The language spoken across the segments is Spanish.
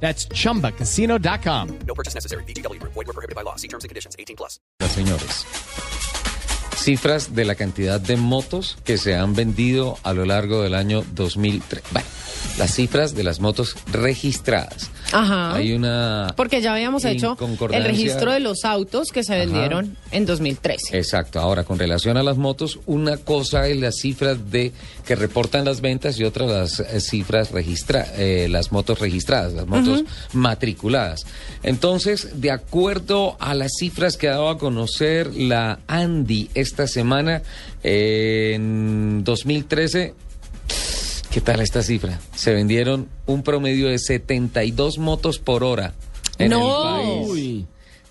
That's chumbacasino.com. No purchase necessary. BGW. Void were prohibited by law. See terms and conditions. 18 plus. Señores, cifras de la cantidad de motos que se han vendido a lo largo del año 2003. Bueno, las cifras de las motos registradas. Ajá. Hay una... Porque ya habíamos hecho el registro de los autos que se Ajá. vendieron en 2013. Exacto. Ahora, con relación a las motos, una cosa es las cifras de que reportan las ventas y otra las eh, cifras registra eh, las motos registradas, las motos matriculadas. Entonces, de acuerdo a las cifras que ha dado a conocer la Andy esta semana, eh, en 2013 ¿Qué tal esta cifra? Se vendieron un promedio de 72 motos por hora en No. el país.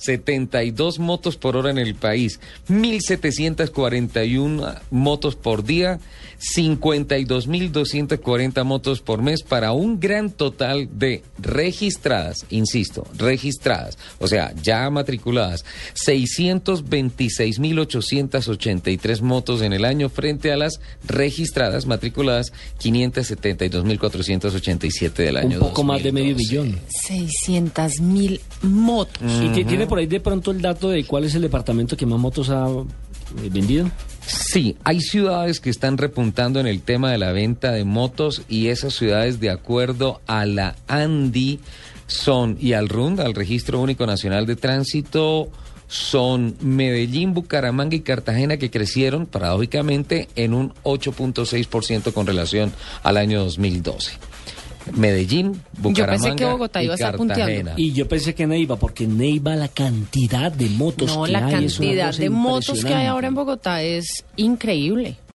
72 motos por hora en el país, 1.741 motos por día, 52.240 motos por mes para un gran total de registradas, insisto, registradas, o sea, ya matriculadas, 626.883 motos en el año frente a las registradas, matriculadas, 572.487 del año. Un poco más de medio 2012. millón. 600 mil motos. ¿Y ti- tiene por ahí de pronto el dato de cuál es el departamento que más motos ha eh, vendido? Sí, hay ciudades que están repuntando en el tema de la venta de motos y esas ciudades, de acuerdo a la ANDI, son, y al RUND, al Registro Único Nacional de Tránsito, son Medellín, Bucaramanga y Cartagena que crecieron, paradójicamente, en un 8.6% con relación al año 2012. Medellín, Bucaramanga que Bogotá iba a estar punteando. Y yo pensé que Neiva, porque Neiva la cantidad de motos No, que la hay es una cantidad cosa de motos que hay ahora en Bogotá es increíble.